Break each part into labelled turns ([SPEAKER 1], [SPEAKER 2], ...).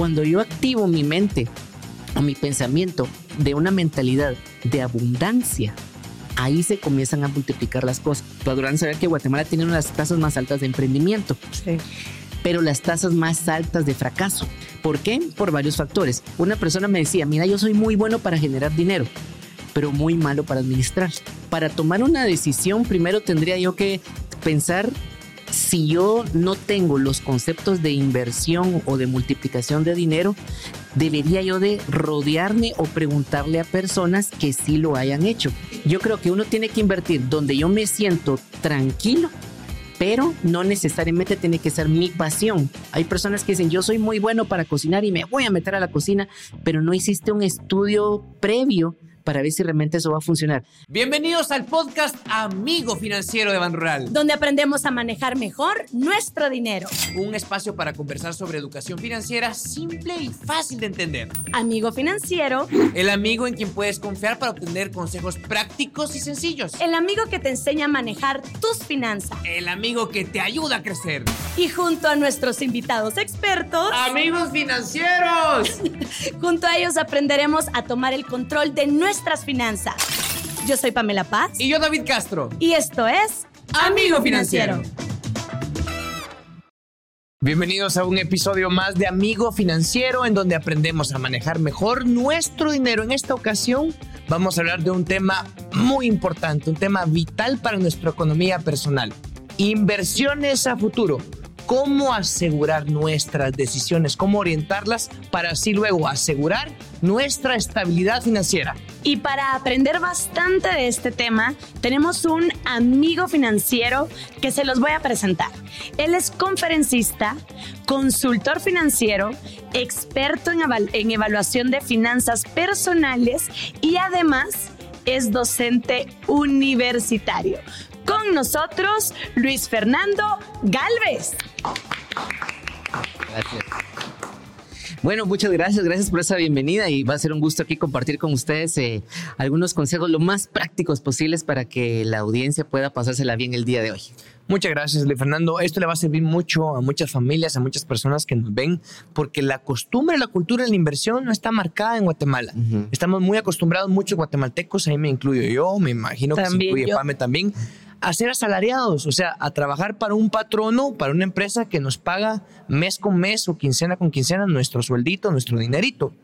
[SPEAKER 1] Cuando yo activo mi mente o mi pensamiento de una mentalidad de abundancia, ahí se comienzan a multiplicar las cosas. Podrán saber que Guatemala tiene una de las tasas más altas de emprendimiento. Pero las tasas más altas de fracaso. ¿Por qué? Por varios factores. Una persona me decía, mira, yo soy muy bueno para generar dinero, pero muy malo para administrar. Para tomar una decisión, primero tendría yo que pensar si yo no tengo los conceptos de inversión o de multiplicación de dinero, debería yo de rodearme o preguntarle a personas que sí lo hayan hecho. Yo creo que uno tiene que invertir donde yo me siento tranquilo pero no necesariamente tiene que ser mi pasión. Hay personas que dicen, yo soy muy bueno para cocinar y me voy a meter a la cocina, pero no hiciste un estudio previo para ver si realmente eso va a funcionar.
[SPEAKER 2] Bienvenidos al podcast Amigo Financiero de Ban Rural,
[SPEAKER 3] donde aprendemos a manejar mejor nuestro dinero.
[SPEAKER 2] Un espacio para conversar sobre educación financiera simple y fácil de entender.
[SPEAKER 3] Amigo Financiero,
[SPEAKER 2] el amigo en quien puedes confiar para obtener consejos prácticos y sencillos.
[SPEAKER 3] El amigo que te enseña a manejar tus finanzas.
[SPEAKER 2] El amigo que te ayuda a crecer.
[SPEAKER 3] Y junto a nuestros invitados expertos,
[SPEAKER 2] amigos financieros,
[SPEAKER 3] junto a ellos aprenderemos a tomar el control de nuestra nuestras finanzas. Yo soy Pamela Paz.
[SPEAKER 2] Y yo David Castro.
[SPEAKER 3] Y esto es
[SPEAKER 2] Amigo Financiero. Bienvenidos a un episodio más de Amigo Financiero en donde aprendemos a manejar mejor nuestro dinero. En esta ocasión vamos a hablar de un tema muy importante, un tema vital para nuestra economía personal. Inversiones a futuro cómo asegurar nuestras decisiones, cómo orientarlas para así luego asegurar nuestra estabilidad financiera.
[SPEAKER 3] Y para aprender bastante de este tema, tenemos un amigo financiero que se los voy a presentar. Él es conferencista, consultor financiero, experto en, evaluación de finanzas personales y además es docente universitario. Con nosotros, Luis Fernando Galvez.
[SPEAKER 1] Gracias. Bueno, muchas gracias, gracias por esa bienvenida y va a ser un gusto aquí compartir con ustedes eh, algunos consejos lo más prácticos posibles para que la audiencia pueda pasársela bien el día de hoy.
[SPEAKER 2] Muchas gracias, Luis Fernando. Esto le va a servir mucho a muchas familias, a muchas personas que nos ven, porque la costumbre, la cultura de la inversión no está marcada en Guatemala. Estamos muy acostumbrados, muchos guatemaltecos, ahí me incluyo yo, me imagino que se incluye Pame también a ser asalariados, o sea, a trabajar para un patrono, para una empresa que nos paga mes con mes o quincena con quincena nuestro sueldito, nuestro dinerito.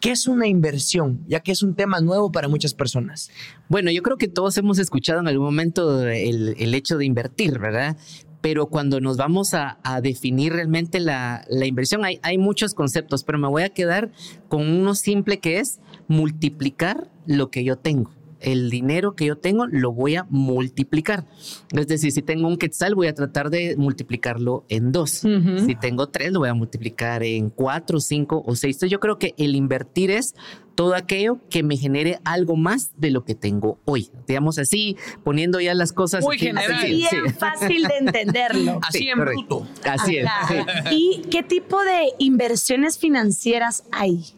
[SPEAKER 2] ¿Qué es una inversión? Ya que es un tema nuevo para muchas personas.
[SPEAKER 1] Bueno, yo creo que todos hemos escuchado en algún momento el, hecho de invertir, ¿verdad? Pero cuando nos vamos a, definir realmente la, la inversión, hay, hay, muchos conceptos, pero me voy a quedar con uno simple que es multiplicar lo que yo tengo el dinero que yo tengo lo voy a multiplicar. Es decir, si tengo un quetzal, voy a tratar de multiplicarlo en dos. Si tengo tres, lo voy a multiplicar en cuatro, cinco o seis. Entonces yo creo que el invertir es todo aquello que me genere algo más de lo que tengo hoy. Digamos así, poniendo ya las cosas.
[SPEAKER 2] Muy general.
[SPEAKER 3] Bien fácil de entenderlo.
[SPEAKER 2] así en bruto.
[SPEAKER 1] Así es.
[SPEAKER 3] ¿Y qué tipo de inversiones financieras hay?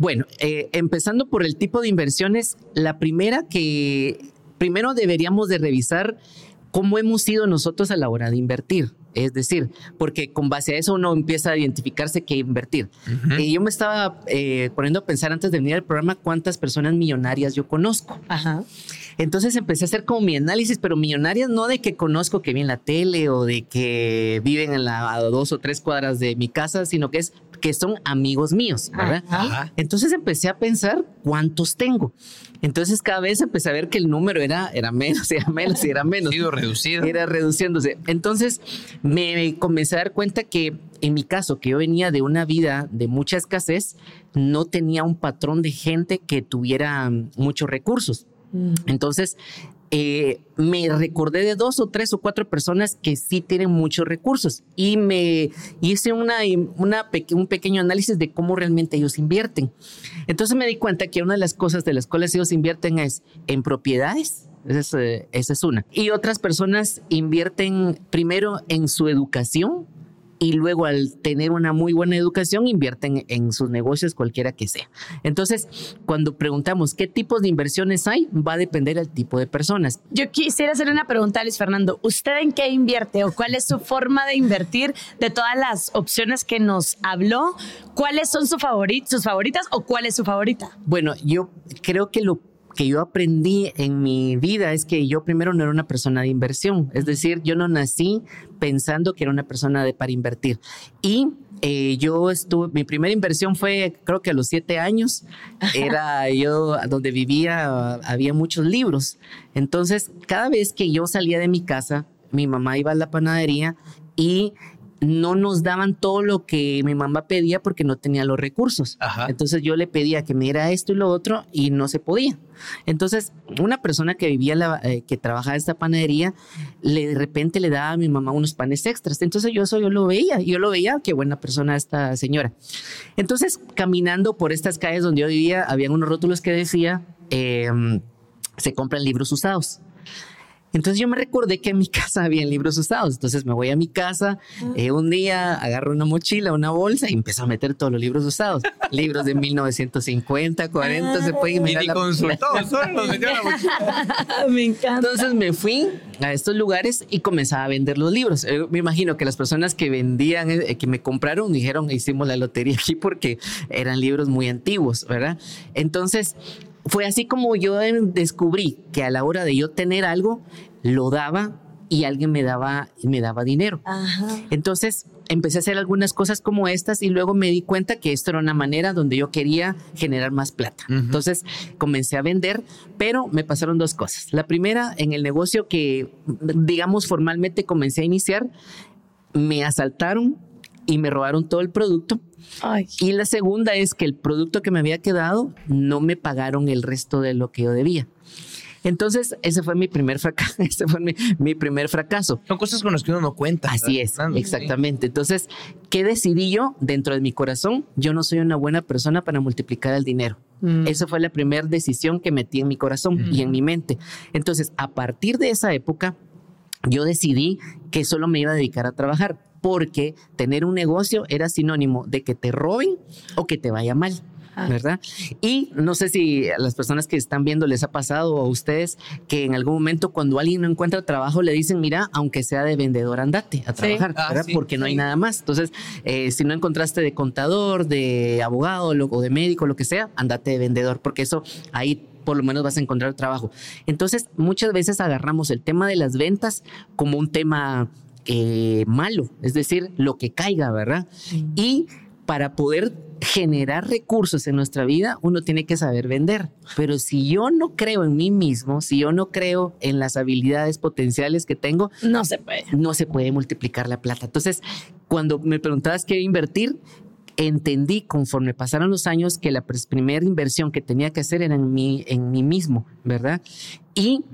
[SPEAKER 1] Bueno, eh, empezando por el tipo de inversiones, la primera que primero deberíamos de revisar cómo hemos sido nosotros a la hora de invertir. Es decir, porque con base a eso uno empieza a identificarse qué invertir. Y yo me estaba eh, poniendo a pensar antes de venir al programa cuántas personas millonarias yo conozco. Ajá. Entonces empecé a hacer como mi análisis, pero millonarias no de que conozco que vi en la tele o de que viven en la, a dos o tres cuadras de mi casa, sino que es que son amigos míos, ¿verdad? Entonces empecé a pensar cuántos tengo. Entonces cada vez empecé a ver que el número era, era menos, era menos era menos.
[SPEAKER 2] Sido reducido.
[SPEAKER 1] Era reduciéndose. Entonces me comencé a dar cuenta que en mi caso, que yo venía de una vida de mucha escasez, no tenía un patrón de gente que tuviera muchos recursos. Mm. Entonces, eh, me recordé de dos o tres o cuatro personas que sí tienen muchos recursos y me hice una, un pequeño análisis de cómo realmente ellos invierten. Entonces me di cuenta que una de las cosas de las cuales ellos invierten es en propiedades. Esa es, esa es una. Y otras personas invierten primero en su educación y luego al tener una muy buena educación invierten en sus negocios cualquiera que sea. Entonces, cuando preguntamos qué tipos de inversiones hay, va a depender del tipo de personas.
[SPEAKER 3] Yo quisiera hacer una pregunta a Luis Fernando. ¿Usted en qué invierte o cuál es su forma de invertir de todas las opciones que nos habló? ¿Cuáles son sus favoritas o cuál es su favorita?
[SPEAKER 1] Bueno, yo creo que lo que yo aprendí en mi vida es que yo primero no era una persona de inversión, es decir, yo no nací pensando que era una persona de para invertir. Y eh, yo estuve, mi primera inversión fue creo que a los siete años, era yo donde vivía, había muchos libros. Entonces, cada vez que yo salía de mi casa, mi mamá iba a la panadería y no nos daban todo lo que mi mamá pedía porque no tenía los recursos. Entonces yo le pedía que me diera esto y lo otro y no se podía. Entonces, una persona que vivía, la, eh, que trabajaba en esta panadería, le, de repente le daba a mi mamá unos panes extras. Entonces yo eso yo lo veía, yo lo veía, qué buena persona esta señora. Entonces, caminando por estas calles donde yo vivía, había unos rótulos que decía, em, se compran libros usados. Entonces yo me recordé que en mi casa había libros usados. Entonces me voy a mi casa, eh, un día agarro una mochila, una bolsa y empiezo a meter todos los libros usados. libros de 1950, 40, se pueden
[SPEAKER 2] mirar. Y la... consultó, solo los metió la
[SPEAKER 3] mochila. me encanta.
[SPEAKER 1] Entonces me fui a estos lugares y comenzaba a vender los libros. Eh, me imagino que las personas que vendían, eh, que me compraron, dijeron, hicimos la lotería aquí porque eran libros muy antiguos, ¿verdad? Entonces fue así como yo descubrí que a la hora de yo tener algo, lo daba y alguien me daba, me daba dinero. Entonces empecé a hacer algunas cosas como estas y luego me di cuenta que esto era una manera donde yo quería generar más plata. Entonces comencé a vender, pero me pasaron dos cosas. La primera, en el negocio que, digamos, formalmente comencé a iniciar, me asaltaron y me robaron todo el producto. Y la segunda es que el producto que me había quedado no me pagaron el resto de lo que yo debía. Entonces, ese fue mi primer fracaso. Ese fue mi, primer fracaso.
[SPEAKER 2] Son cosas con las que uno no cuenta.
[SPEAKER 1] Así es, exactamente. Entonces, ¿qué decidí yo dentro de mi corazón? Yo no soy una buena persona para multiplicar el dinero. Mm. Esa fue la primera decisión que metí en mi corazón y en mi mente. Entonces, a partir de esa época, yo decidí que solo me iba a dedicar a trabajar porque tener un negocio era sinónimo de que te roben o que te vaya mal. Ah. ¿verdad? Y no sé si a las personas que están viendo les ha pasado a ustedes que en algún momento cuando alguien no encuentra trabajo le dicen, mira, aunque sea de vendedor, andate a trabajar, ah, ¿verdad? Porque no hay nada más. Entonces, eh, si no encontraste de contador, de abogado o de médico, lo que sea, andate de vendedor, porque eso ahí por lo menos vas a encontrar trabajo. Entonces, muchas veces agarramos el tema de las ventas como un tema eh, malo, es decir, lo que caiga, ¿verdad? Y para poder generar recursos en nuestra vida, uno tiene que saber vender. Pero si yo no creo en mí mismo, si yo no creo en las habilidades potenciales que tengo,
[SPEAKER 3] no se puede.
[SPEAKER 1] No se puede multiplicar la plata. Entonces, cuando me preguntabas qué invertir, entendí conforme pasaron los años que la primera inversión que tenía que hacer era en mí, en mí mismo, ¿verdad? Y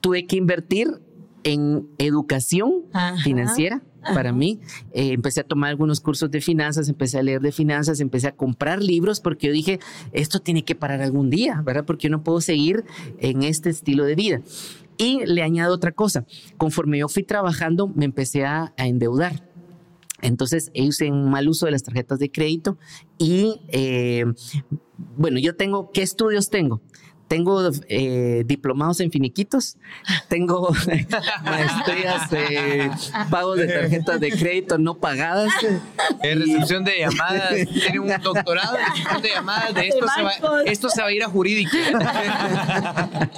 [SPEAKER 1] tuve que invertir en educación financiera para mí. Eh, empecé a tomar algunos cursos de finanzas, empecé a leer de finanzas, empecé a comprar libros porque yo dije, esto tiene que parar algún día, ¿verdad? Porque yo no puedo seguir en este estilo de vida. Y le añado otra cosa, conforme yo fui trabajando, me empecé a, endeudar. Entonces hice un mal uso de las tarjetas de crédito y eh, bueno, yo tengo, ¿qué estudios tengo? Tengo eh, diplomados en finiquitos, tengo maestrías de pagos de tarjetas de crédito no pagadas.
[SPEAKER 2] En recepción de llamadas, tiene un doctorado en recepción de llamadas, de esto, se va, esto se va a ir a jurídica.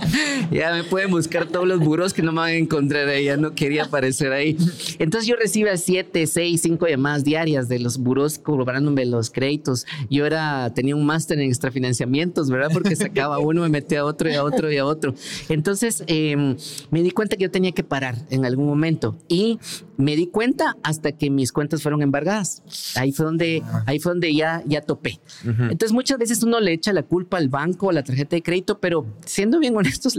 [SPEAKER 1] ya me pueden buscar todos los buros que no me van a encontrar ahí, ya no quería aparecer ahí. Entonces yo recibía siete, seis, cinco llamadas diarias de los buros cobrándome los créditos. Yo era, tenía un máster en extrafinanciamientos, ¿verdad? Porque sacaba uno, me metí a otro y a otro y a otro. Entonces em, me di cuenta que yo tenía que parar en algún momento y me di cuenta hasta que mis cuentas fueron embargadas. Ahí fue donde, ahí fue donde ya, ya topé. Entonces muchas veces uno le echa la culpa al banco, a la tarjeta de crédito, pero siendo bien honestos,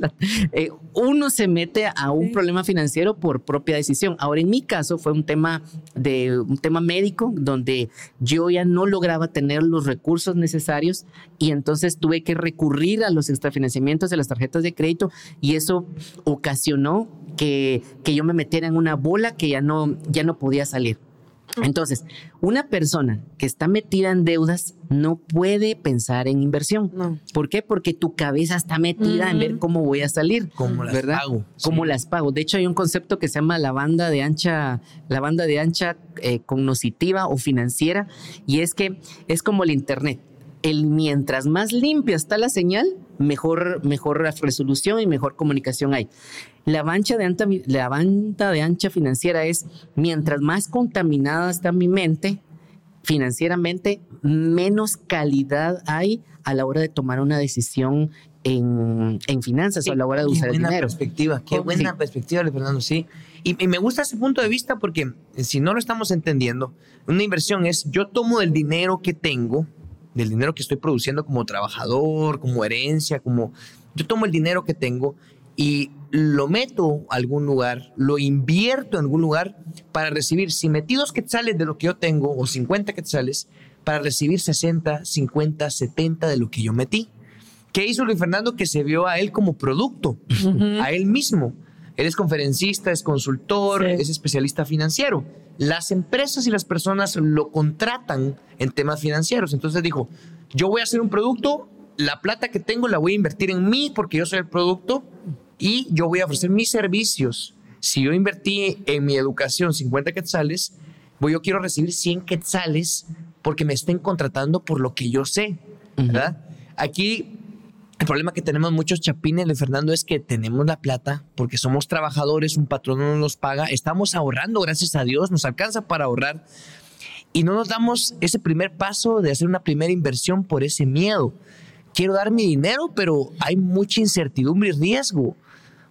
[SPEAKER 1] eh, uno se mete a un problema financiero por propia decisión. Ahora en mi caso fue un tema de un tema médico donde yo ya no lograba tener los recursos necesarios y entonces tuve que recurrir a los extrafinanciamientos de las tarjetas de crédito y eso ocasionó que, que yo me metiera en una bola que ya no, ya no podía salir. Entonces, una persona que está metida en deudas no puede pensar en inversión.
[SPEAKER 3] No.
[SPEAKER 1] ¿Por qué? Porque tu cabeza está metida en ver cómo voy a salir.
[SPEAKER 2] Cómo las
[SPEAKER 1] ¿verdad?
[SPEAKER 2] pago.
[SPEAKER 1] Cómo
[SPEAKER 2] Sí.
[SPEAKER 1] las pago. De hecho, hay un concepto que se llama la banda de ancha, la banda de ancha eh, cognoscitiva o financiera, y es que es como el internet. El mientras más limpia está la señal, mejor, mejor resolución y mejor comunicación hay. La, bancha de ancha, la banda de ancha financiera es mientras más contaminada está mi mente, financieramente, menos calidad hay a la hora de tomar una decisión en, en finanzas o a la hora de
[SPEAKER 2] Qué
[SPEAKER 1] usar el
[SPEAKER 2] buena
[SPEAKER 1] dinero.
[SPEAKER 2] perspectiva, qué
[SPEAKER 1] Sí.
[SPEAKER 2] buena perspectiva, Fernando, sí. Y, y me gusta ese punto de vista porque eh, si no lo estamos entendiendo, una inversión es yo tomo del dinero que tengo, del dinero que estoy produciendo como trabajador, como herencia, como yo tomo el dinero que tengo y lo meto a algún lugar, lo invierto en algún lugar para recibir, si metí dos quetzales de lo que yo tengo o 50 quetzales, para recibir 60, 50, 70 de lo que yo metí. ¿Qué hizo Luis Fernando? Que se vio a él como producto, a él mismo. Él es conferencista, es consultor,
[SPEAKER 3] Sí.
[SPEAKER 2] es especialista financiero. Las empresas y las personas lo contratan en temas financieros. Entonces dijo, yo voy a hacer un producto, la plata que tengo la voy a invertir en mí porque yo soy el producto y yo voy a ofrecer mis servicios. Si yo invertí en mi educación 50 quetzales, voy, yo quiero recibir 100 quetzales porque me estén contratando por lo que yo sé. ¿verdad? Aquí el problema que tenemos muchos chapines, Luis Fernando, es que tenemos la plata porque somos trabajadores, un patrón no nos paga, estamos ahorrando, gracias a Dios, nos alcanza para ahorrar y no nos damos ese primer paso de hacer una primera inversión por ese miedo. Quiero dar mi dinero, pero hay mucha incertidumbre y riesgo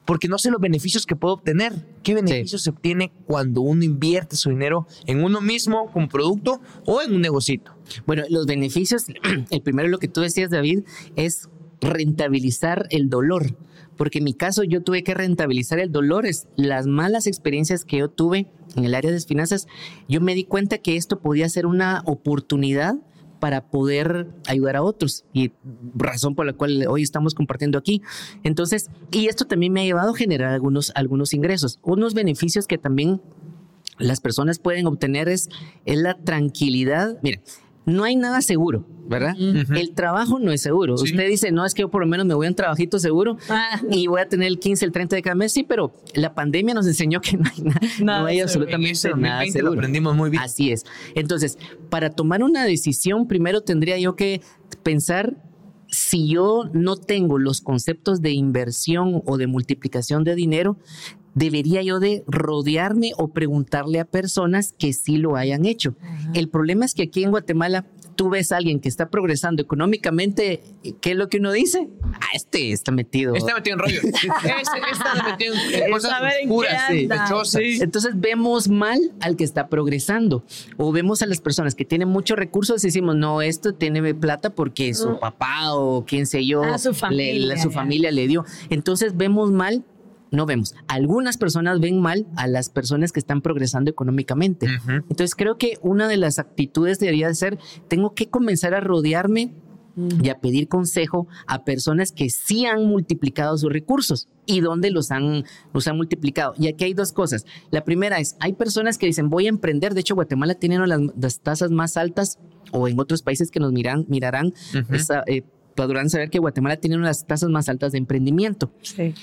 [SPEAKER 2] porque no sé los beneficios que puedo obtener. ¿Qué beneficios se obtiene cuando uno invierte su dinero en uno mismo como producto o en un negocito?
[SPEAKER 1] Bueno, los beneficios, el primero lo que tú decías, David, es rentabilizar el dolor. Porque en mi caso yo tuve que rentabilizar el dolor, es las malas experiencias que yo tuve en el área de finanzas, yo me di cuenta que esto podía ser una oportunidad para poder ayudar a otros y razón por la cual hoy estamos compartiendo aquí. Entonces, y esto también me ha llevado a generar algunos, algunos ingresos, unos beneficios que también las personas pueden obtener es, es la tranquilidad. Mira, no hay nada seguro, ¿verdad? El trabajo no es seguro.
[SPEAKER 2] Sí.
[SPEAKER 1] Usted dice, no, es que yo por lo menos me voy a un trabajito seguro
[SPEAKER 3] Ah.
[SPEAKER 1] y voy a tener el 15, el 30 de cada mes. Sí, pero la pandemia nos enseñó que no hay, na-
[SPEAKER 3] Nada
[SPEAKER 1] no hay
[SPEAKER 3] seguro.
[SPEAKER 1] absolutamente
[SPEAKER 2] En ese
[SPEAKER 1] nada
[SPEAKER 2] 2020 lo
[SPEAKER 1] seguro.
[SPEAKER 2] aprendimos muy bien.
[SPEAKER 1] Así es. Entonces, para tomar una decisión, primero tendría yo que pensar si yo no tengo los conceptos de inversión o de multiplicación de dinero, debería yo de rodearme o preguntarle a personas que sí lo hayan hecho. El problema es que aquí en Guatemala tú ves a alguien que está progresando económicamente, ¿qué es lo que uno dice? Ah, este está metido.
[SPEAKER 2] Está metido en rollo. Este está metido en cosas
[SPEAKER 3] A ver, ¿en qué
[SPEAKER 2] oscuras, sí.
[SPEAKER 3] Sí.
[SPEAKER 1] Entonces vemos mal al que está progresando o vemos a las personas que tienen muchos recursos y decimos, no, esto tiene plata porque su papá o quién sé yo,
[SPEAKER 3] Ah, su
[SPEAKER 1] le-
[SPEAKER 3] familia,
[SPEAKER 1] la- su familia le dio. Entonces vemos mal, no vemos. Algunas personas ven mal a las personas que están progresando económicamente. Entonces creo que una de las actitudes debería de ser, tengo que comenzar a rodearme y a pedir consejo a personas que sí han multiplicado sus recursos y dónde los han, los han multiplicado. Y aquí hay dos cosas. La primera es, hay personas que dicen, voy a emprender. De hecho, Guatemala tiene una de las, las tasas más altas o en otros países que nos miran, mirarán, esa, eh, podrán saber que Guatemala tiene una de las tasas más altas de emprendimiento,
[SPEAKER 3] Sí.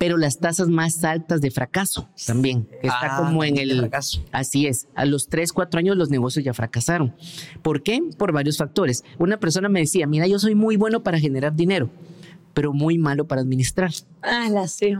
[SPEAKER 1] Pero las tasas más altas de fracaso también. Está
[SPEAKER 2] Ah,
[SPEAKER 1] como en el...
[SPEAKER 2] fracaso.
[SPEAKER 1] Así es, a los 3, 4 años los negocios ya fracasaron. ¿Por qué? Por varios factores. Una persona me decía, mira, yo soy muy bueno para generar dinero, pero muy malo para administrar.
[SPEAKER 3] Ah, la sí.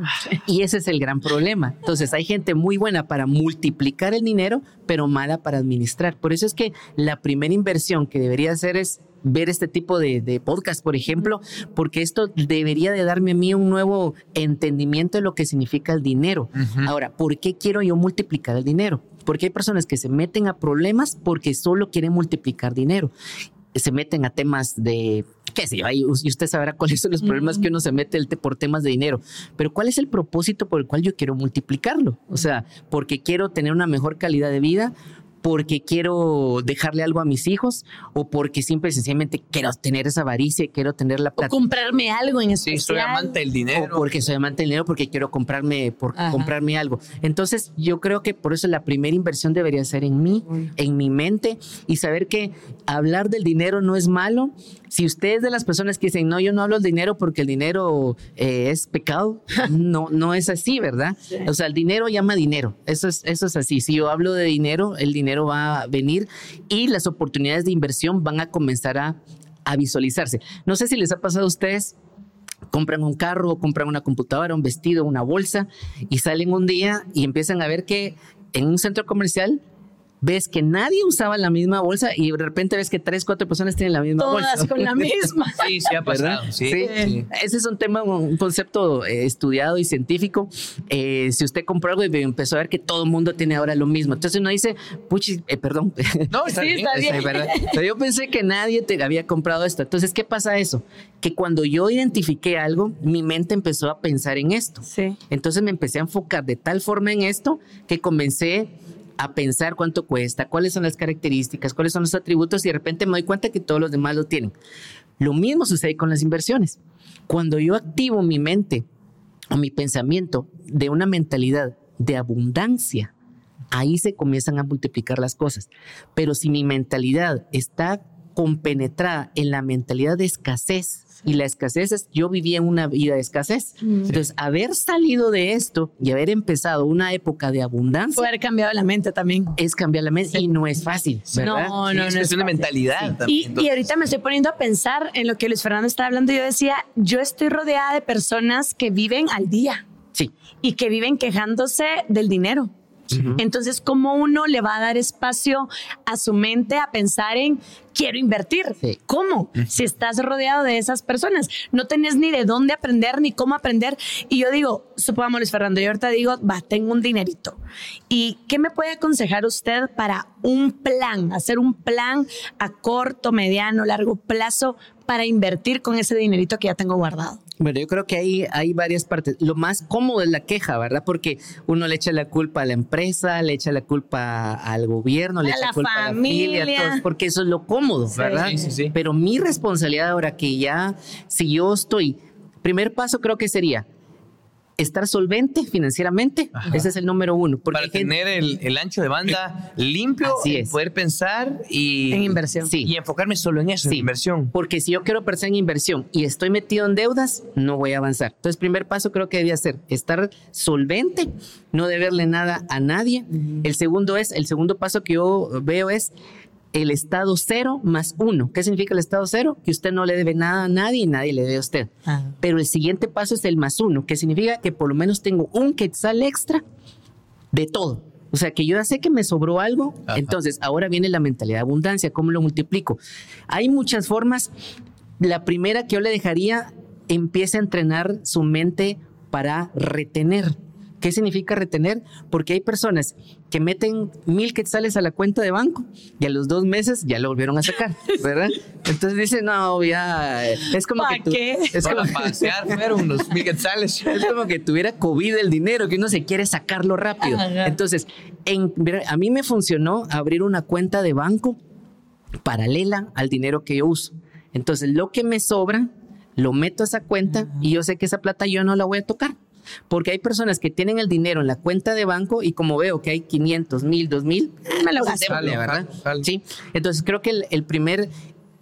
[SPEAKER 1] Y ese es el gran problema. Entonces hay gente muy buena para multiplicar el dinero, pero mala para administrar. Por eso es que la primera inversión que debería hacer es ver este tipo de, de podcast, por ejemplo, porque esto debería de darme a mí un nuevo entendimiento de lo que significa el dinero. Ahora, ¿por qué quiero yo multiplicar el dinero? Porque hay personas que se meten a problemas porque solo quieren multiplicar dinero. Se meten a temas de, qué sé yo, y usted sabrá cuáles son los problemas que uno se mete el te- por temas de dinero. Pero ¿cuál es el propósito por el cual yo quiero multiplicarlo? O sea, porque quiero tener una mejor calidad de vida, porque quiero dejarle algo a mis hijos o porque simple y sencillamente quiero tener esa avaricia y quiero tener la
[SPEAKER 3] O
[SPEAKER 1] plata.
[SPEAKER 3] comprarme algo en
[SPEAKER 2] Sí,
[SPEAKER 3] especial.
[SPEAKER 2] soy amante del dinero.
[SPEAKER 1] O porque soy amante del dinero, porque quiero comprarme, por
[SPEAKER 3] Ajá.
[SPEAKER 1] comprarme algo. Entonces, yo creo que por eso la primera inversión debería ser en mí, en mi mente, y saber que hablar del dinero no es malo. Si usted es de las personas que dicen, no, yo no hablo del dinero porque el dinero eh, es pecado, no, no es así, ¿verdad? O sea, el dinero llama dinero. Eso es, eso es así. Si yo hablo de dinero, el dinero va a venir y las oportunidades de inversión van a comenzar a, a visualizarse. No sé si les ha pasado a ustedes compran un carro, compran una computadora, un vestido, una bolsa y salen un día y empiezan a ver que en un centro comercial ves que nadie usaba la misma bolsa y de repente ves que tres, cuatro personas tienen la misma
[SPEAKER 3] Todas
[SPEAKER 1] bolsa.
[SPEAKER 3] con la misma.
[SPEAKER 2] Sí, sí ha pasado. Sí,
[SPEAKER 1] Sí.
[SPEAKER 2] sí.
[SPEAKER 1] Ese es un tema, un concepto eh, estudiado y científico. Eh, si usted compró algo y empezó a ver que todo el mundo tiene ahora lo mismo, entonces uno dice, puchi, eh, perdón.
[SPEAKER 2] No, está
[SPEAKER 3] Sí,
[SPEAKER 2] bien.
[SPEAKER 3] está bien.
[SPEAKER 1] Sí, ¿verdad? Pero yo pensé que nadie te había comprado esto. Entonces, ¿qué pasa eso? Que cuando yo identifiqué algo, mi mente empezó a pensar en esto.
[SPEAKER 3] Sí.
[SPEAKER 1] Entonces me empecé a enfocar de tal forma en esto que comencé a pensar cuánto cuesta, cuáles son las características, cuáles son los atributos y de repente me doy cuenta que todos los demás lo tienen. Lo mismo sucede con las inversiones. Cuando yo activo mi mente o mi pensamiento de una mentalidad de abundancia, ahí se comienzan a multiplicar las cosas. Pero si mi mentalidad está compenetrada en la mentalidad de escasez, y la escasez es, yo vivía una vida de escasez. Entonces, haber salido de esto y haber empezado una época de abundancia
[SPEAKER 3] Puede haber cambiado la mente también.
[SPEAKER 1] es cambiar la mente y no es fácil, ¿verdad?
[SPEAKER 3] No,
[SPEAKER 2] Sí,
[SPEAKER 3] no,
[SPEAKER 2] es
[SPEAKER 3] no.
[SPEAKER 2] de
[SPEAKER 3] fácil.
[SPEAKER 2] mentalidad
[SPEAKER 3] Y,
[SPEAKER 2] también.
[SPEAKER 3] y ahorita me estoy poniendo a pensar en lo que Luis Fernando estaba hablando. Yo decía, yo estoy rodeada de personas que viven al día
[SPEAKER 1] Sí.
[SPEAKER 3] y que viven quejándose del dinero. Entonces, ¿cómo uno le va a dar espacio a su mente a pensar en quiero invertir?
[SPEAKER 1] Sí.
[SPEAKER 3] ¿Cómo? Si estás rodeado de esas personas, no tenés ni de dónde aprender ni cómo aprender. Y yo digo, supongamos Luis Fernando, yo ahorita digo, va, tengo un dinerito. ¿Y qué me puede aconsejar usted para un plan, hacer un plan a corto, mediano, largo plazo para invertir con ese dinerito que ya tengo guardado?
[SPEAKER 1] Bueno, yo creo que ahí hay varias partes. Lo más cómodo es la queja, ¿verdad? Porque uno le echa la culpa a la empresa, le echa la culpa al gobierno, le
[SPEAKER 3] A
[SPEAKER 1] echa
[SPEAKER 3] la
[SPEAKER 1] culpa a la familia,
[SPEAKER 3] familia.
[SPEAKER 1] a todos, porque eso es lo cómodo, ¿verdad?
[SPEAKER 2] Sí, sí, sí.
[SPEAKER 1] Pero mi responsabilidad ahora que ya, si yo estoy, primer paso creo que sería estar solvente financieramente. Ese es el número uno. Porque
[SPEAKER 2] Para
[SPEAKER 1] gente-
[SPEAKER 2] tener el, el ancho de banda limpio, y poder pensar y,
[SPEAKER 3] En inversión.
[SPEAKER 1] Sí.
[SPEAKER 2] y enfocarme solo en eso, en inversión.
[SPEAKER 1] Porque si yo quiero pensar en inversión y estoy metido en deudas, no voy a avanzar. Entonces, primer paso creo que debería ser estar solvente, no deberle nada a nadie. El segundo es, el segundo paso que yo veo es el estado cero más uno. ¿Qué significa el estado cero? Que usted no le debe nada a nadie y nadie le debe a usted.
[SPEAKER 3] Ah.
[SPEAKER 1] Pero el siguiente paso es el más uno, que significa que por lo menos tengo un quetzal extra de todo. O sea, que yo ya sé que me sobró algo,
[SPEAKER 2] Ajá.
[SPEAKER 1] entonces ahora viene la mentalidad de abundancia, ¿cómo lo multiplico? Hay muchas formas. La primera que yo le dejaría, empiece a entrenar su mente para retener. ¿Qué significa retener? Porque hay personas que meten mil quetzales a la cuenta de banco y a los dos meses ya lo volvieron a sacar, ¿verdad? Entonces dicen, no, ya, es como
[SPEAKER 3] ¿Pa
[SPEAKER 1] que tú-
[SPEAKER 3] qué?
[SPEAKER 1] es como,
[SPEAKER 2] Para pasear fueron unos mil quetzales.
[SPEAKER 1] es como que tuviera COVID el dinero, que uno se quiere sacarlo rápido.
[SPEAKER 3] Ajá.
[SPEAKER 1] Entonces, en- a mí me funcionó abrir una cuenta de banco paralela al dinero que yo uso. Entonces, lo que me sobra, lo meto a esa cuenta y yo sé que esa plata yo no la voy a tocar. Porque hay personas que tienen el dinero en la cuenta de banco y como veo que hay 500, 1000, 2000, me lo gasté,
[SPEAKER 2] Jalo,
[SPEAKER 1] ¿verdad? Sí. Entonces, creo que el, el primer,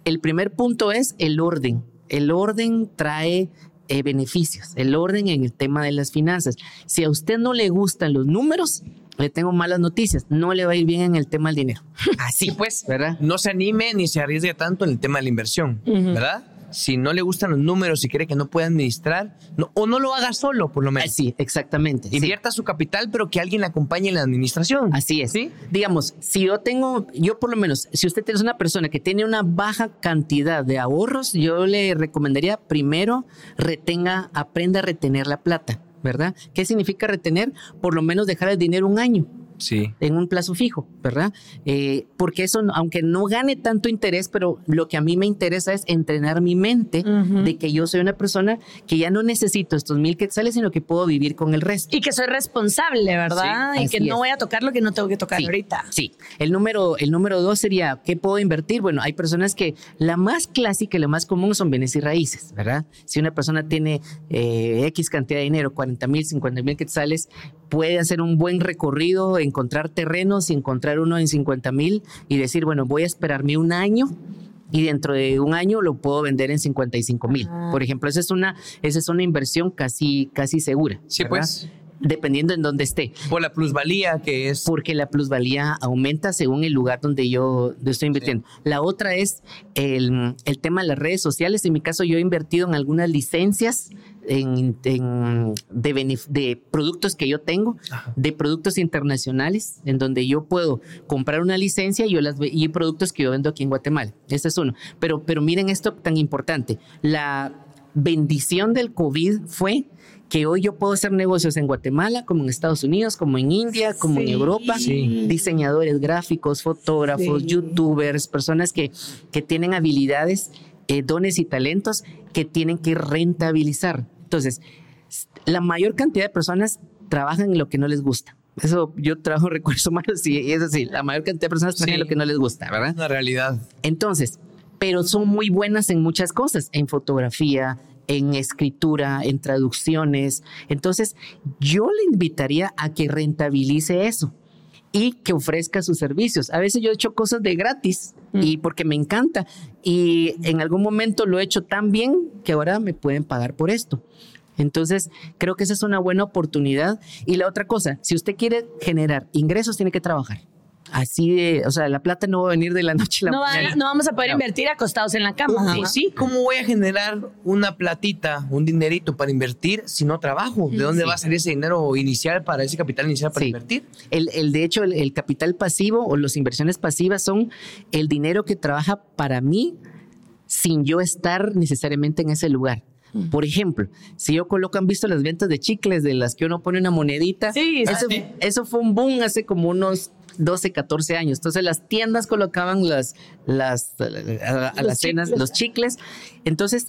[SPEAKER 1] el primer punto es el orden. El orden trae eh, beneficios, el orden en el tema de las finanzas. Si a usted no le gustan los números, le tengo malas noticias, no le va a ir bien en el tema del dinero. Así
[SPEAKER 2] pues,
[SPEAKER 1] ¿verdad?
[SPEAKER 2] no se anime ni se arriesgue tanto en el tema de la inversión, ¿verdad? Si no le gustan los números y cree que no puede administrar, no- o no lo haga solo, por lo menos.
[SPEAKER 1] Así, exactamente. sí.
[SPEAKER 2] Invierta su capital, pero que alguien le acompañe en la administración.
[SPEAKER 1] Así es.
[SPEAKER 2] ¿Sí?
[SPEAKER 1] Digamos, si yo tengo, yo por lo menos, si usted es una persona que tiene una baja cantidad de ahorros, yo le recomendaría primero retenga, aprenda a retener la plata, ¿verdad? ¿Qué significa retener? Por lo menos dejar el dinero un año.
[SPEAKER 2] Sí.
[SPEAKER 1] en un plazo fijo, ¿verdad? Eh, porque eso, aunque no gane tanto interés, pero lo que a mí me interesa es entrenar mi mente de que yo soy una persona que ya no necesito estos mil quetzales, sino que puedo vivir con el resto.
[SPEAKER 3] Y que soy responsable, ¿verdad?
[SPEAKER 1] Sí,
[SPEAKER 3] y que no voy a tocar lo que no tengo que tocar
[SPEAKER 1] Sí,
[SPEAKER 3] ahorita.
[SPEAKER 1] Sí. El número, el número dos sería, ¿qué puedo invertir? Bueno, hay personas que la más clásica y la más común son bienes y raíces, ¿verdad? Si una persona tiene eh, X cantidad de dinero, 40 mil, 50 mil quetzales, puede hacer un buen recorrido, encontrar terrenos y encontrar uno en 50 mil y decir, bueno, voy a esperarme un año y dentro de un año lo puedo vender en 55 mil.
[SPEAKER 3] Ah.
[SPEAKER 1] Por ejemplo, esa es una, esa es una inversión casi, casi segura.
[SPEAKER 2] Sí,
[SPEAKER 1] ¿verdad?
[SPEAKER 2] pues.
[SPEAKER 1] Dependiendo en dónde esté
[SPEAKER 2] Por la plusvalía que es.
[SPEAKER 1] porque la plusvalía aumenta según el lugar donde yo estoy invirtiendo. La otra es el, el tema de las redes sociales. En mi caso, yo he invertido en algunas licencias en, en- de, de productos que yo tengo,
[SPEAKER 2] Ajá.
[SPEAKER 1] de productos internacionales, en donde yo puedo comprar una licencia y, yo las, y productos que yo vendo aquí en Guatemala. Ese es uno. Pero, pero miren esto tan importante. La bendición del COVID fue que hoy yo puedo hacer negocios en Guatemala, como en Estados Unidos, como en India, como en
[SPEAKER 3] Sí.
[SPEAKER 1] Europa,
[SPEAKER 2] Sí.
[SPEAKER 1] diseñadores gráficos, fotógrafos,
[SPEAKER 3] Sí.
[SPEAKER 1] youtubers, personas que, que tienen habilidades, eh, dones y talentos que tienen que rentabilizar. Entonces, la mayor cantidad de personas trabajan en lo que no les gusta. Eso yo trabajo en recursos humanos y es así, la mayor cantidad de personas trabajan en lo que no les gusta, ¿verdad?
[SPEAKER 2] una realidad.
[SPEAKER 1] Entonces, pero son muy buenas en muchas cosas, en fotografía, en escritura, en traducciones. Entonces, yo le invitaría a que rentabilice eso y que ofrezca sus servicios. A veces yo he hecho cosas de gratis y porque me encanta y en algún momento lo he hecho tan bien que ahora me pueden pagar por esto. Entonces, creo que esa es una buena oportunidad. Y la otra cosa, si usted quiere generar ingresos, tiene que trabajar. Así de, o sea, la plata no va a venir de la noche a la
[SPEAKER 3] No, va-
[SPEAKER 1] mañana.
[SPEAKER 3] no vamos a poder
[SPEAKER 1] No.
[SPEAKER 3] invertir acostados en la cama.
[SPEAKER 2] Sí,
[SPEAKER 3] ¿no?
[SPEAKER 2] sí, ¿cómo voy a generar una platita, un dinerito para invertir si no trabajo? ¿De dónde
[SPEAKER 1] Sí.
[SPEAKER 2] va a salir ese dinero inicial para ese capital inicial para
[SPEAKER 1] Sí.
[SPEAKER 2] invertir?
[SPEAKER 1] El, el- de hecho, el, el capital pasivo o las inversiones pasivas son el dinero que trabaja para mí sin yo estar necesariamente en ese lugar. Por ejemplo, si yo coloco, han visto las ventas de chicles de las que uno pone una monedita.
[SPEAKER 3] Sí,
[SPEAKER 1] eso,
[SPEAKER 3] sí.
[SPEAKER 1] eso fue un boom hace como unos 12, 14 años. Entonces las tiendas colocaban las, las, a,
[SPEAKER 3] Los
[SPEAKER 1] las cenas,
[SPEAKER 3] chicles.
[SPEAKER 1] los chicles. Entonces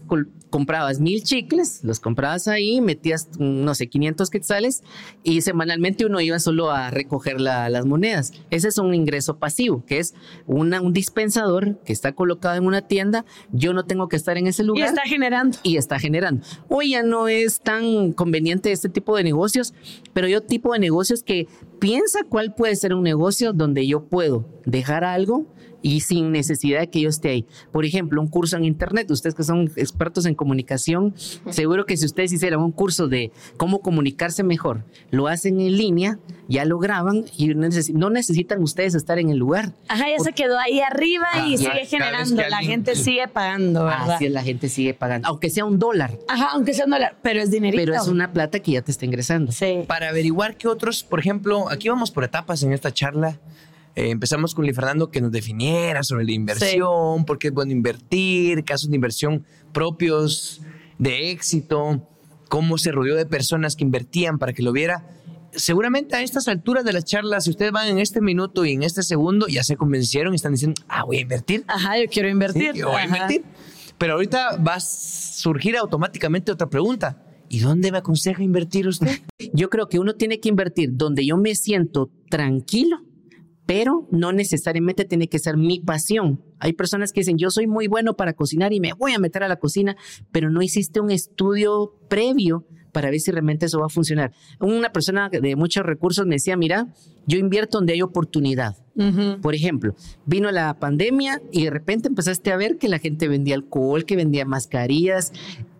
[SPEAKER 1] comprabas mil chicles, los comprabas ahí, metías, no sé, 500 quetzales y semanalmente uno iba solo a recoger la- las monedas. Ese es un ingreso pasivo, que es una, un dispensador que está colocado en una tienda. Yo no tengo que estar en ese
[SPEAKER 3] Y
[SPEAKER 1] lugar
[SPEAKER 3] está generando.
[SPEAKER 1] y está generando. Hoy ya no es tan conveniente este tipo de negocios, pero yo tipo de negocios que piensa cuál puede ser un negocio donde yo puedo dejar algo y sin necesidad de que yo esté ahí. Por ejemplo, un curso en internet. Ustedes que son expertos en comunicación, seguro que si ustedes hicieran un curso de cómo comunicarse mejor, lo hacen en línea, ya lo graban y no necesi- no necesitan ustedes estar en el lugar.
[SPEAKER 3] Ajá, ya se quedó ahí arriba
[SPEAKER 2] Ah,
[SPEAKER 3] y
[SPEAKER 2] ya,
[SPEAKER 3] sigue generando. La gente sigue pagando, ¿verdad?
[SPEAKER 1] Así es, la gente sigue pagando, aunque sea un dólar,
[SPEAKER 3] Ajá, aunque sea un dólar, pero es dinerito.
[SPEAKER 1] pero es una plata que ya te está ingresando.
[SPEAKER 3] Sí.
[SPEAKER 2] Para averiguar qué otros, por ejemplo, aquí vamos por etapas en esta charla. Eh, empezamos con Luis Fernando que nos definiera sobre la inversión, por qué es bueno invertir, casos de inversión propios, de éxito, cómo se rodeó de personas que invertían para que lo viera. Seguramente a estas alturas de la charla, si ustedes van en este minuto y en este segundo, ya se convencieron y están diciendo, ah, voy a invertir.
[SPEAKER 3] Ajá, yo quiero invertir.
[SPEAKER 2] Sí, yo voy a invertir. Pero ahorita va a surgir automáticamente otra pregunta. ¿Y dónde me aconseja invertir usted?
[SPEAKER 1] Yo creo que uno tiene que invertir donde yo me siento tranquilo, pero no necesariamente tiene que ser mi pasión. Hay personas que dicen, yo soy muy bueno para cocinar y me voy a meter a la cocina, pero no hiciste un estudio previo para ver si realmente eso va a funcionar. Una persona de muchos recursos me decía, mira, yo invierto donde hay oportunidad. Por ejemplo, vino la pandemia y de repente empezaste a ver que la gente vendía alcohol, que vendía mascarillas,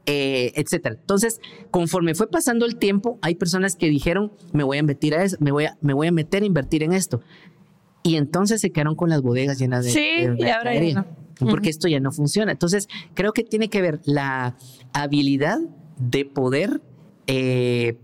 [SPEAKER 1] eh, etcétera. Entonces, conforme fue pasando el tiempo, hay personas que dijeron, me voy a invertir a eso, me voy a, me voy a meter a invertir en esto. Y entonces se quedaron con las bodegas llenas de,
[SPEAKER 3] Sí,
[SPEAKER 1] de
[SPEAKER 3] y ahora no.
[SPEAKER 1] porque esto ya no funciona. Entonces, creo que tiene que ver la habilidad de poder eh,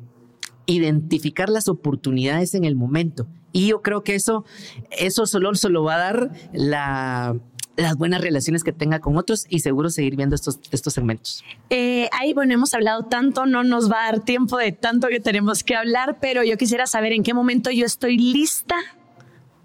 [SPEAKER 1] identificar las oportunidades en el momento. Y yo creo que eso, eso solo se lo va a dar la, las buenas relaciones que tenga con otros y seguro seguir viendo estos, estos segmentos.
[SPEAKER 3] Eh, ahí, bueno, hemos hablado tanto, no nos va a dar tiempo de tanto que tenemos que hablar, pero yo quisiera saber en qué momento yo estoy lista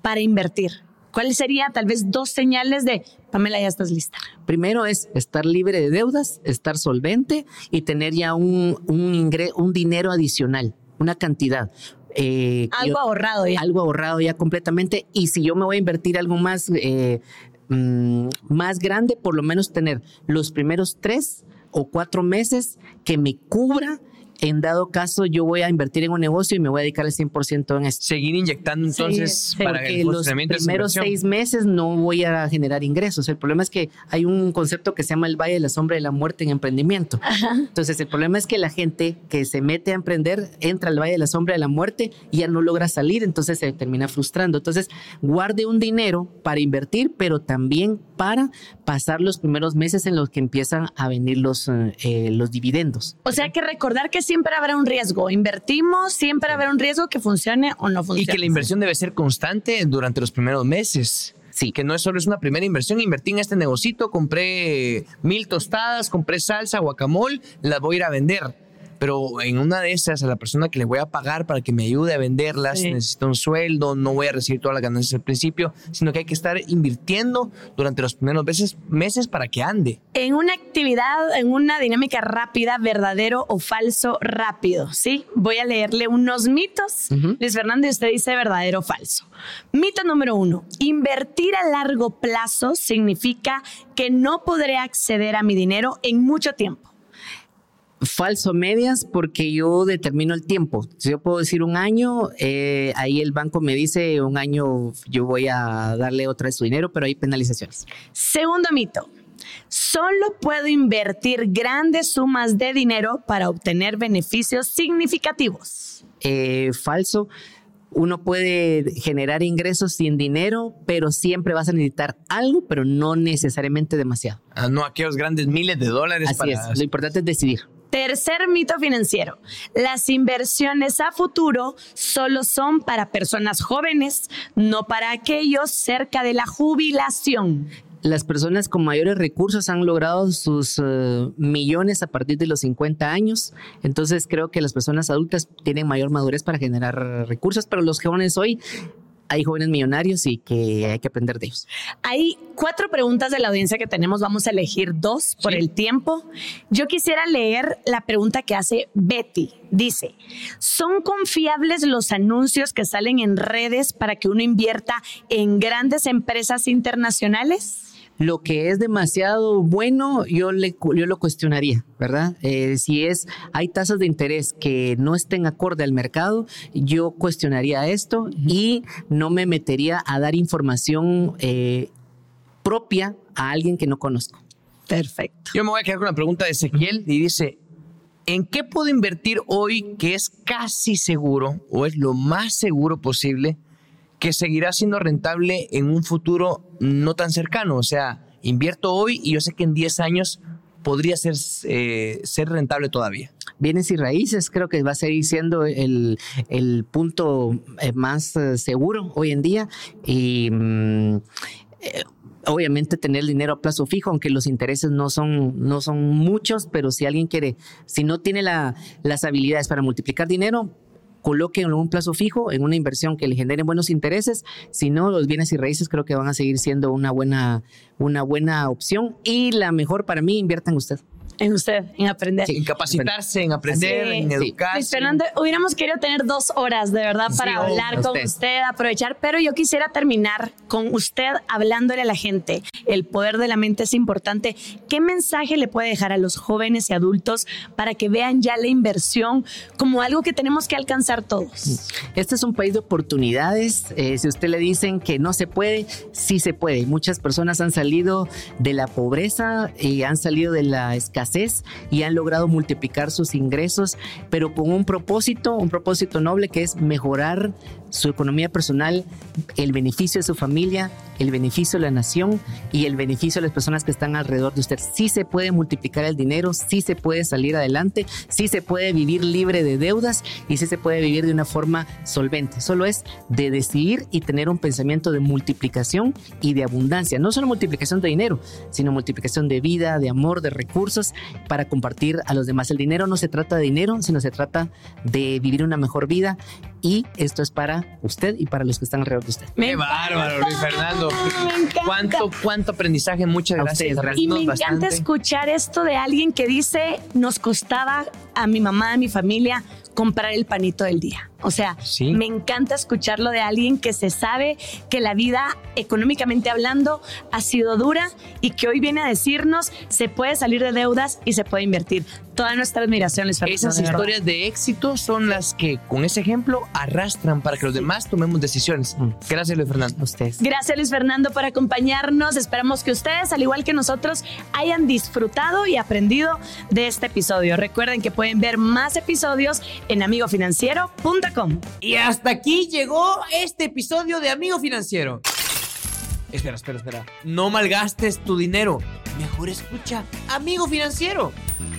[SPEAKER 3] para invertir. ¿Cuáles serían tal vez dos señales de Pamela, ya estás lista?
[SPEAKER 1] Primero es estar libre de deudas, estar solvente y tener ya un, un, un dinero adicional, una cantidad.
[SPEAKER 3] Eh, algo ahorrado ya.
[SPEAKER 1] Algo ahorrado ya completamente. Y si yo me voy a invertir algo más, eh, mm, más grande, por lo menos tener los primeros tres o cuatro meses que me cubra en dado caso yo voy a invertir en un negocio y me voy a dedicar el 100% en esto.
[SPEAKER 2] Seguir inyectando entonces para
[SPEAKER 1] que los primeros seis meses no voy a generar ingresos. El problema es que hay un concepto que se llama el Valle de la Sombra de la Muerte en emprendimiento. Entonces el problema es que la gente que se mete a emprender entra al Valle de la Sombra de la Muerte y ya no logra salir, entonces se termina frustrando. Entonces guarde un dinero para invertir, pero también para pasar los primeros meses en los que empiezan a venir los, eh, los dividendos.
[SPEAKER 3] O sea que recordar que siempre habrá un riesgo. Invertimos, siempre habrá un riesgo que funcione o no funcione.
[SPEAKER 2] Y que la inversión debe ser constante durante los primeros meses. Sí. Que no es solo es una primera inversión, invertí en este negocito, compré mil tostadas, compré salsa, guacamole, las voy a ir a vender pero en una de esas, a la persona que le voy a pagar para que me ayude a venderlas, necesito un sueldo, no voy a recibir todas las ganancias al principio, sino que hay que estar invirtiendo durante los primeros meses, meses para que ande.
[SPEAKER 3] En una actividad, en una dinámica rápida, verdadero o falso rápido, ¿sí? Voy a leerle unos mitos. Luis Fernández, usted dice verdadero o falso. Mito número uno, invertir a largo plazo significa que no podré acceder a mi dinero en mucho tiempo
[SPEAKER 1] falso medias porque yo determino el tiempo. Si yo puedo decir un año, eh, ahí el banco me dice un año yo voy a darle otra vez su dinero, pero hay penalizaciones.
[SPEAKER 3] Segundo mito. Solo puedo invertir grandes sumas de dinero para obtener beneficios significativos.
[SPEAKER 1] Eh, falso. Uno puede generar ingresos sin dinero, pero siempre vas a necesitar algo, pero no necesariamente demasiado.
[SPEAKER 2] Ah, no aquellos grandes miles de dólares.
[SPEAKER 1] Así es. Lo importante es decidir.
[SPEAKER 3] Tercer mito financiero. Las inversiones a futuro solo son para personas jóvenes, no para aquellos cerca de la jubilación.
[SPEAKER 1] Las personas con mayores recursos han logrado sus eh, millones a partir de los 50 años. Entonces creo que las personas adultas tienen mayor madurez para generar recursos, pero los jóvenes hoy hay jóvenes millonarios y que hay que aprender de ellos.
[SPEAKER 3] Hay cuatro preguntas de la audiencia que tenemos. Vamos a elegir dos por el tiempo. Yo quisiera leer la pregunta que hace Betty. Dice, ¿son confiables los anuncios que salen en redes para que uno invierta en grandes empresas internacionales?
[SPEAKER 1] Lo que es demasiado bueno, yo, le, yo lo cuestionaría, ¿verdad? Eh, si es, hay tasas de interés que no estén acorde al mercado, yo cuestionaría esto y no me metería a dar información eh, propia a alguien que no conozco.
[SPEAKER 3] Perfecto.
[SPEAKER 2] Yo me voy a quedar con la pregunta de Ezequiel y dice, ¿en qué puedo invertir hoy que es casi seguro o es lo más seguro posible? Que seguirá siendo rentable en un futuro no tan cercano. O sea, invierto hoy y yo sé que en 10 años podría ser, eh, ser rentable todavía.
[SPEAKER 1] Bienes y raíces creo que va a seguir siendo el, punto eh, más eh, seguro hoy en día. Y mm, obviamente tener dinero a plazo fijo, aunque los intereses no son, no son muchos, pero si alguien quiere, si no tiene las habilidades para multiplicar dinero, coloquen en un plazo fijo, en una inversión que le genere buenos intereses. Si no, los bienes y raíces creo que van a seguir siendo una buena, una buena opción. Y la mejor para mí, invierta en usted
[SPEAKER 3] en usted, en aprender.
[SPEAKER 2] en capacitarse, en aprender, en educarse.
[SPEAKER 3] Luis Fernando, hubiéramos querido tener dos horas de verdad para hablar con usted. aprovechar, pero yo quisiera terminar con usted hablándole a la gente. El poder de la mente es importante. ¿Qué mensaje le puede dejar a los jóvenes y adultos para que vean ya la inversión como algo que tenemos que alcanzar todos?
[SPEAKER 1] Este es un país de oportunidades. Eh, si usted le dicen que no se puede, sí se puede. Muchas personas han salido de la pobreza y han salido de la escasez y han logrado multiplicar sus ingresos, pero con un propósito, un propósito noble que es mejorar su economía personal, el beneficio de su familia, el beneficio de la nación y el beneficio de las personas que están alrededor de usted. Sí se puede multiplicar el dinero, sí se puede salir adelante, sí se puede vivir libre de deudas y sí se puede vivir de una forma solvente. Solo es de decidir y tener un pensamiento de multiplicación y de abundancia. No solo multiplicación de dinero, sino multiplicación de vida, de amor, de recursos para compartir a los demás. El dinero no se trata de dinero, sino se trata de vivir una mejor vida y esto es para usted y para los que están alrededor de usted.
[SPEAKER 2] Qué bárbaro, Luis Fernando.
[SPEAKER 3] Me encanta.
[SPEAKER 2] ¿Cuánto, cuánto aprendizaje? Muchas
[SPEAKER 1] A
[SPEAKER 2] gracias.
[SPEAKER 1] ustedes,
[SPEAKER 3] Y me encanta
[SPEAKER 2] bastante.
[SPEAKER 3] escuchar esto de alguien que dice, nos costaba a mi mamá, a mi familia, comprar el panito del día. O sea,
[SPEAKER 2] Sí.
[SPEAKER 3] me encanta escucharlo de alguien que se sabe que la vida, económicamente hablando, ha sido dura y que hoy viene a decirnos, se puede salir de deudas y se puede invertir. Toda nuestra admiración, Luis Fernando,
[SPEAKER 2] Esas
[SPEAKER 3] de
[SPEAKER 2] historias de éxito son las que, con ese ejemplo, arrastran para que los demás tomemos decisiones.
[SPEAKER 1] Mm.
[SPEAKER 2] Gracias, Luis Fernando.
[SPEAKER 1] A ustedes.
[SPEAKER 3] Gracias Luis Fernando por acompañarnos. Esperamos que ustedes, al igual que nosotros, hayan disfrutado y aprendido de este episodio. Recuerden que pueden ver más episodios en amigofinanciero.com.
[SPEAKER 2] Y hasta aquí llegó este episodio de Amigo Financiero. Espera, espera, espera. No malgastes tu dinero. Mejor escucha Amigo Financiero.